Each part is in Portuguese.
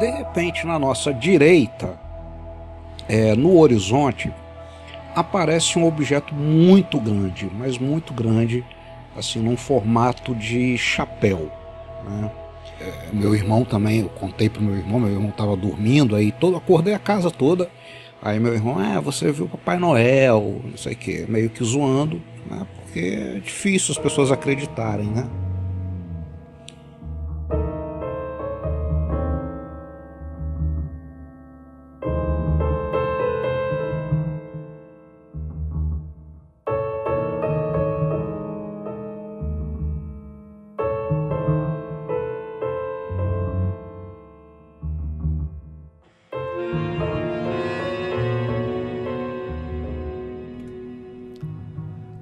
de repente, na nossa direita, é, no horizonte, aparece um objeto muito grande, mas muito grande, assim, num formato de chapéu. Né? É, meu irmão também, eu contei pro meu irmão, meu irmão estava dormindo, aí todo, acordei a casa toda. Aí meu irmão, ah, você viu Papai Noel, não sei o que, meio que zoando, né? Porque é difícil as pessoas acreditarem, né?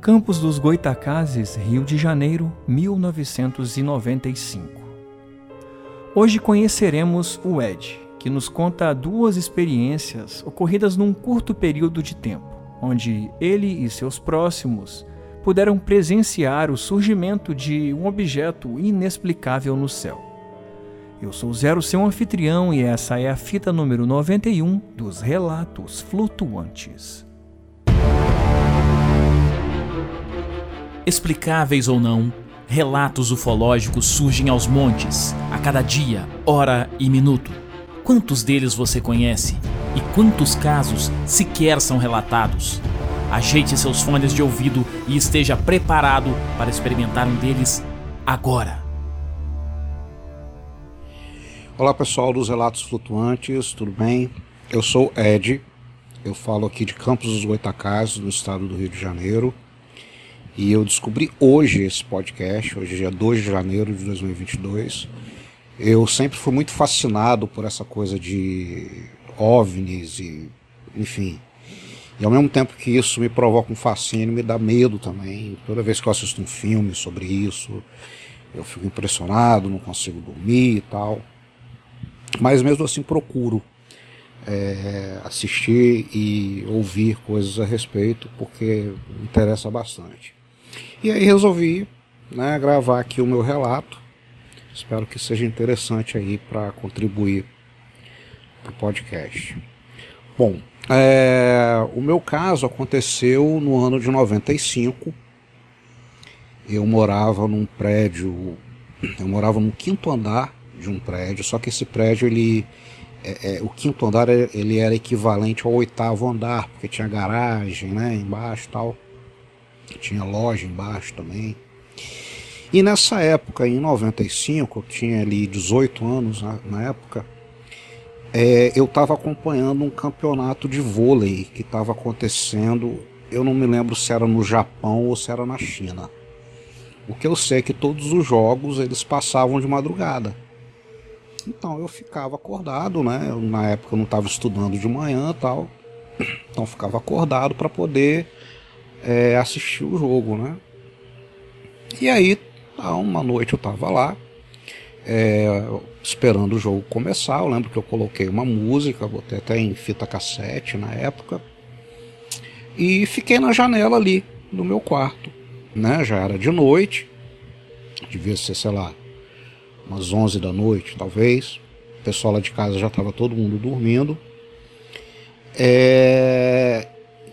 Campos dos Goitacazes, Rio de Janeiro, 1995. Hoje conheceremos o Ed, que nos conta duas experiências ocorridas num curto período de tempo, onde ele e seus próximos puderam presenciar o surgimento de um objeto inexplicável no céu. Eu sou Zero, seu anfitrião, e essa é a fita número 91 dos Relatos Flutuantes. Explicáveis ou não, relatos ufológicos surgem aos montes, a cada dia, hora e minuto. Quantos deles você conhece? E quantos casos sequer são relatados? Ajeite seus fones de ouvido e esteja preparado para experimentar um deles agora. Olá pessoal dos Relatos Flutuantes, tudo bem? Eu sou Ed, eu falo aqui de Campos dos Goitacazes, no estado do Rio de Janeiro. E eu descobri hoje esse podcast, hoje é dia 2 de janeiro de 2022. Eu sempre fui muito fascinado por essa coisa de OVNIs e, enfim. E ao mesmo tempo que isso me provoca um fascínio, me dá medo também. Toda vez que eu assisto um filme sobre isso, eu fico impressionado, não consigo dormir e tal. Mas mesmo assim procuro é, assistir e ouvir coisas a respeito, porque me interessa bastante. E aí resolvi né, gravar aqui o meu relato. Espero que seja interessante aí para contribuir para o podcast. Bom, é, o meu caso aconteceu no ano de 95. Eu morava num prédio, eu morava no quinto andar de um prédio, só que esse prédio ele é, é, o quinto andar ele era equivalente ao oitavo andar, porque tinha garagem, né, embaixo e tal tinha loja embaixo também. E nessa época, em 95, eu tinha ali 18 anos na, na época, é, eu estava acompanhando um campeonato de vôlei que estava acontecendo, eu não me lembro se era no Japão ou se era na China. O que eu sei é que todos os jogos eles passavam de madrugada. Então eu ficava acordado, né? Eu, na época eu não estava estudando de manhã tal. Então ficava acordado para poder é, assistir o jogo, né? E aí, tá, uma noite eu tava lá, é, esperando o jogo começar. Eu lembro que eu coloquei uma música, botei até em fita cassete na época, e fiquei na janela ali do meu quarto, né? Já era de noite, devia ser, sei lá, umas 11 da noite, talvez. O pessoal lá de casa já estava todo mundo dormindo. É...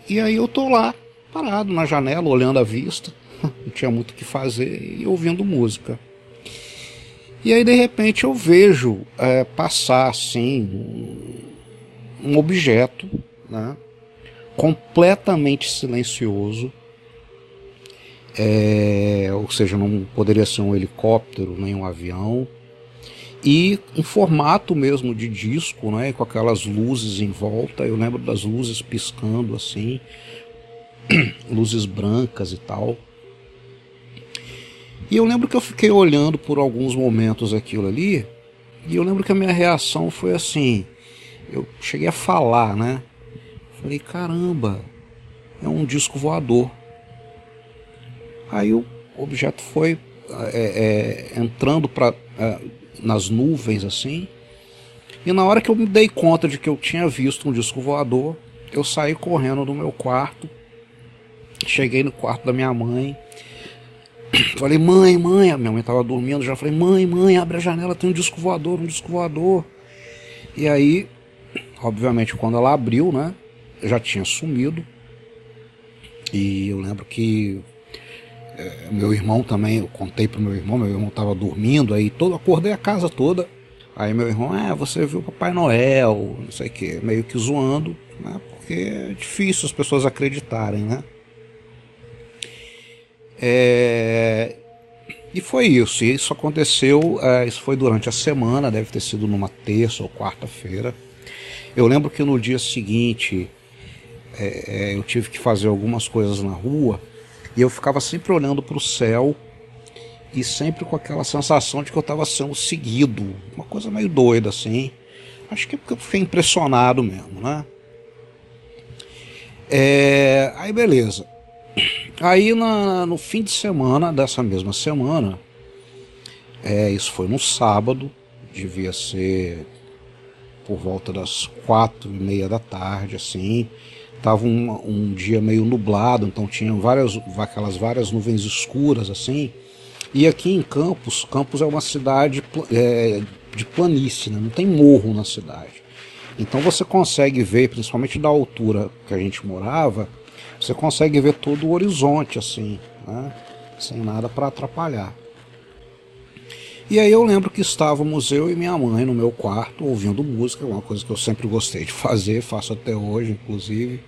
E aí eu tô lá, parado na janela, olhando a vista, não tinha muito o que fazer e ouvindo música. E aí de repente eu vejo é, passar assim um objeto, né, completamente silencioso, é, ou seja, não poderia ser um helicóptero nem um avião, e em formato mesmo de disco, né, com aquelas luzes em volta. Eu lembro das luzes piscando assim, luzes brancas e tal. E eu lembro que eu fiquei olhando por alguns momentos aquilo ali, e eu lembro que a minha reação foi assim, eu cheguei a falar, né? Falei, caramba, é um disco voador. Aí o objeto foi é, é, entrando pra, é, nas nuvens assim. E na hora que eu me dei conta de que eu tinha visto um disco voador, eu saí correndo do meu quarto, Cheguei no quarto da minha mãe. Falei, mãe, mãe. A minha mãe estava dormindo já. Falei, mãe, mãe, abre a janela, tem um disco voador, um disco voador. E aí, obviamente, quando ela abriu, né, já tinha sumido. E eu lembro que é, meu irmão também, eu contei pro meu irmão, meu irmão estava dormindo, aí todo, acordei a casa toda. Aí meu irmão, é, você viu Papai Noel, não sei o que, meio que zoando, né? Porque é difícil as pessoas acreditarem, né? É... E foi isso, e isso aconteceu, é, isso foi durante a semana, deve ter sido numa terça ou quarta-feira. Eu lembro que no dia seguinte é, é eu tive que fazer algumas coisas na rua e eu ficava sempre olhando para o céu e sempre com aquela sensação de que eu estava sendo seguido. Uma coisa meio doida assim. Acho que é porque eu fiquei impressionado mesmo, né? É, aí beleza. Aí na, no fim de semana dessa mesma semana, é, isso foi no sábado, devia ser por volta das quatro e meia da tarde, assim. Tava um, um dia meio nublado, então tinha várias, aquelas várias nuvens escuras assim. E aqui em Campos, Campos é uma cidade é, de planície, né? não tem morro na cidade. Então você consegue ver, principalmente da altura que a gente morava, você consegue ver todo o horizonte assim, né? sem nada para atrapalhar. E aí eu lembro que estávamos eu e minha mãe no meu quarto ouvindo música, uma coisa que eu sempre gostei de fazer, faço até hoje, inclusive.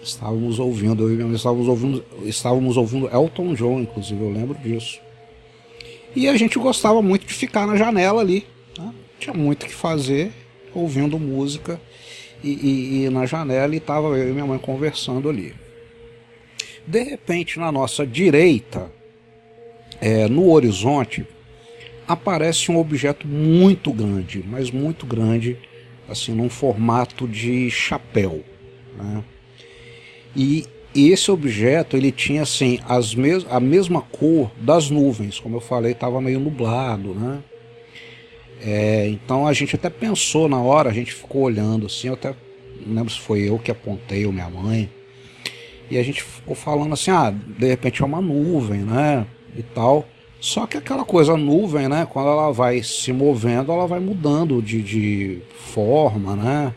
Estávamos ouvindo, eu e minha mãe estávamos ouvindo, estávamos ouvindo Elton John, inclusive, eu lembro disso. E a gente gostava muito de ficar na janela ali. Né? Tinha muito o que fazer, ouvindo música e, e, e na janela e estava eu e minha mãe conversando ali. De repente, na nossa direita, é, no horizonte, aparece um objeto muito grande, mas muito grande, assim, num formato de chapéu. Né? E esse objeto ele tinha assim as mes a mesma cor das nuvens, como eu falei, estava meio nublado, né? É, então a gente até pensou na hora, a gente ficou olhando assim, eu até não lembro se foi eu que apontei ou minha mãe, e a gente ficou falando assim, ah, de repente é uma nuvem, né? E tal. Só que aquela coisa nuvem, né? Quando ela vai se movendo, ela vai mudando de, de forma, né?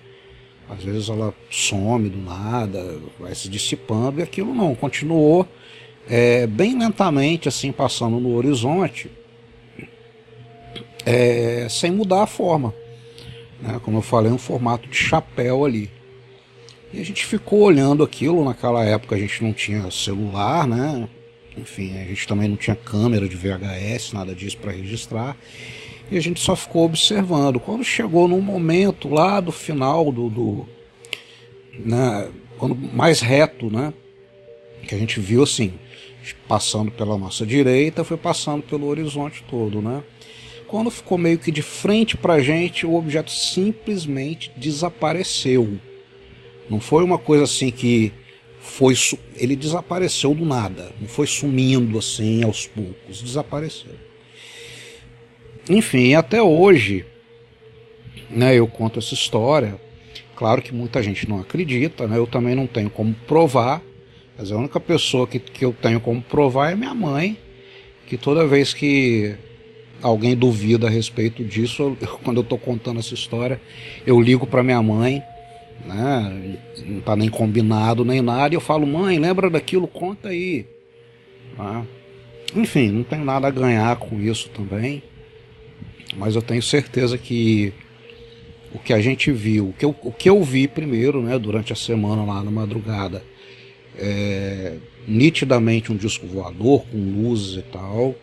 Às vezes ela some do nada, vai se dissipando, e aquilo não, continuou é, bem lentamente, assim, passando no horizonte, é, sem mudar a forma. Né? Como eu falei, um formato de chapéu ali. E a gente ficou olhando aquilo, naquela época a gente não tinha celular, né? Enfim, a gente também não tinha câmera de VHS, nada disso para registrar e a gente só ficou observando. Quando chegou num momento lá do final do, do né, quando mais reto, né, que a gente viu assim, passando pela nossa direita, foi passando pelo horizonte todo, né? Quando ficou meio que de frente para a gente, o objeto simplesmente desapareceu. Não foi uma coisa assim que foi ele desapareceu do nada, não foi sumindo assim aos poucos, desapareceu. Enfim, até hoje, né, eu conto essa história. Claro que muita gente não acredita, né? Eu também não tenho como provar. Mas a única pessoa que, que eu tenho como provar é minha mãe, que toda vez que alguém duvida a respeito disso, eu, quando eu estou contando essa história, eu ligo para minha mãe, né? Não está nem combinado nem nada, e eu falo, mãe, lembra daquilo, conta aí. Né? Enfim, não tenho nada a ganhar com isso também mas eu tenho certeza que o que a gente viu, o que eu, o que eu vi primeiro, né, durante a semana lá na madrugada, é, nitidamente um disco voador com luzes e tal.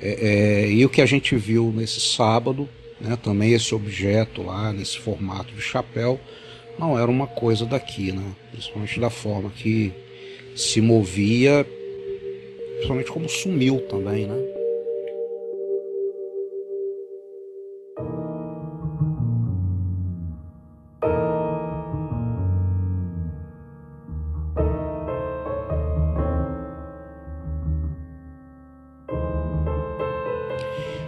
É, é, e o que a gente viu nesse sábado, né, também esse objeto lá, nesse formato de chapéu, não era uma coisa daqui, né? Principalmente da forma que se movia, principalmente como sumiu também, né?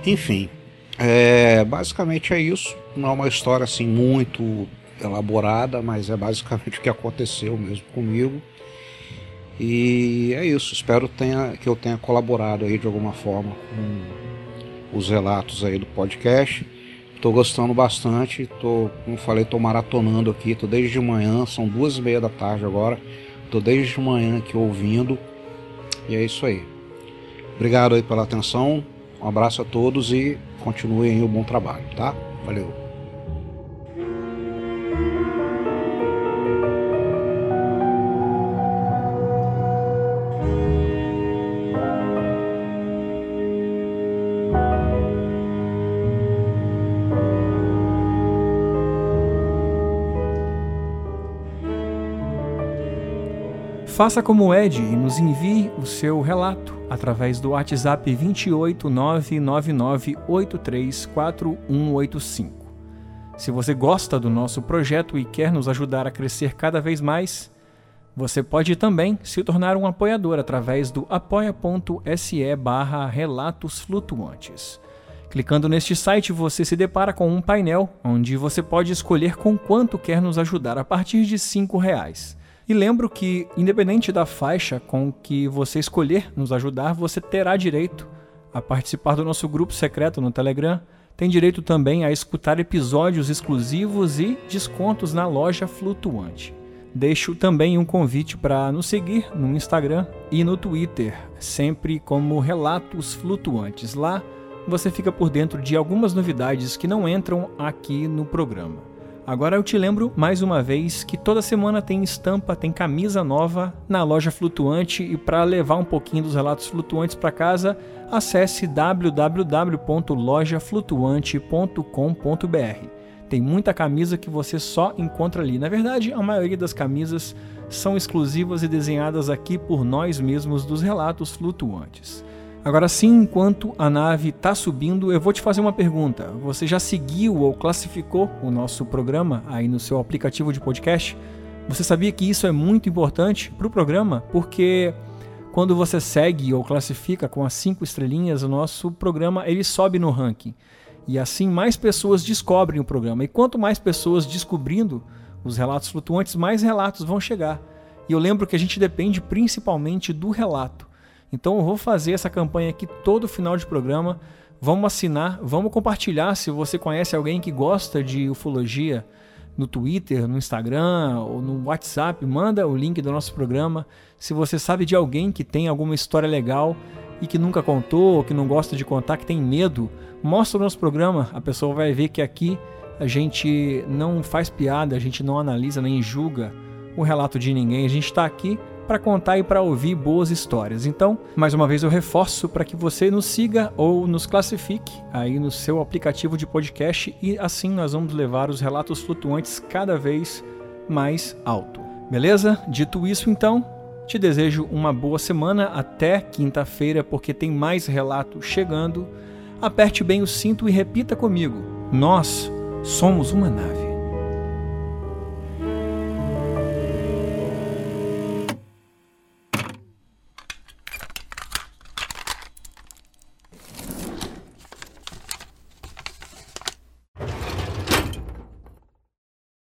Enfim, é, basicamente é isso. Não é uma história assim muito elaborada, mas é basicamente o que aconteceu mesmo comigo. E é isso. Espero tenha, que eu tenha colaborado aí de alguma forma com os relatos aí do podcast. Tô gostando bastante, tô, como falei, tô maratonando aqui, tô desde de manhã, são duas e meia da tarde agora, tô desde de manhã aqui ouvindo, e é isso aí. Obrigado aí pela atenção, um abraço a todos e continuem o bom trabalho, tá? Valeu! Faça como Ed e nos envie o seu relato através do WhatsApp 28999834185. Se você gosta do nosso projeto e quer nos ajudar a crescer cada vez mais, você pode também se tornar um apoiador através do apoia.se barra relatos flutuantes. Clicando neste site, você se depara com um painel onde você pode escolher com quanto quer nos ajudar a partir de R$ reais. E lembro que, independente da faixa com que você escolher nos ajudar, você terá direito a participar do nosso grupo secreto no Telegram. Tem direito também a escutar episódios exclusivos e descontos na loja flutuante. Deixo também um convite para nos seguir no Instagram e no Twitter, sempre como Relatos Flutuantes. Lá você fica por dentro de algumas novidades que não entram aqui no programa. Agora eu te lembro mais uma vez que toda semana tem estampa, tem camisa nova na loja flutuante e para levar um pouquinho dos relatos flutuantes para casa, acesse www.lojaflutuante.com.br. Tem muita camisa que você só encontra ali. Na verdade, a maioria das camisas são exclusivas e desenhadas aqui por nós mesmos dos relatos flutuantes. Agora sim, enquanto a nave está subindo, eu vou te fazer uma pergunta. Você já seguiu ou classificou o nosso programa aí no seu aplicativo de podcast? Você sabia que isso é muito importante para o programa? Porque quando você segue ou classifica com as cinco estrelinhas, o nosso programa ele sobe no ranking. E assim mais pessoas descobrem o programa. E quanto mais pessoas descobrindo os relatos flutuantes, mais relatos vão chegar. E eu lembro que a gente depende principalmente do relato. Então eu vou fazer essa campanha aqui todo final de programa. Vamos assinar, vamos compartilhar. Se você conhece alguém que gosta de ufologia no Twitter, no Instagram ou no WhatsApp, manda o link do nosso programa. Se você sabe de alguém que tem alguma história legal e que nunca contou, ou que não gosta de contar, que tem medo, mostra o nosso programa. A pessoa vai ver que aqui a gente não faz piada, a gente não analisa nem julga o relato de ninguém. A gente está aqui para contar e para ouvir boas histórias. Então, mais uma vez eu reforço para que você nos siga ou nos classifique aí no seu aplicativo de podcast e assim nós vamos levar os relatos flutuantes cada vez mais alto. Beleza? Dito isso, então, te desejo uma boa semana até quinta-feira porque tem mais relato chegando. Aperte bem o cinto e repita comigo: Nós somos uma nave.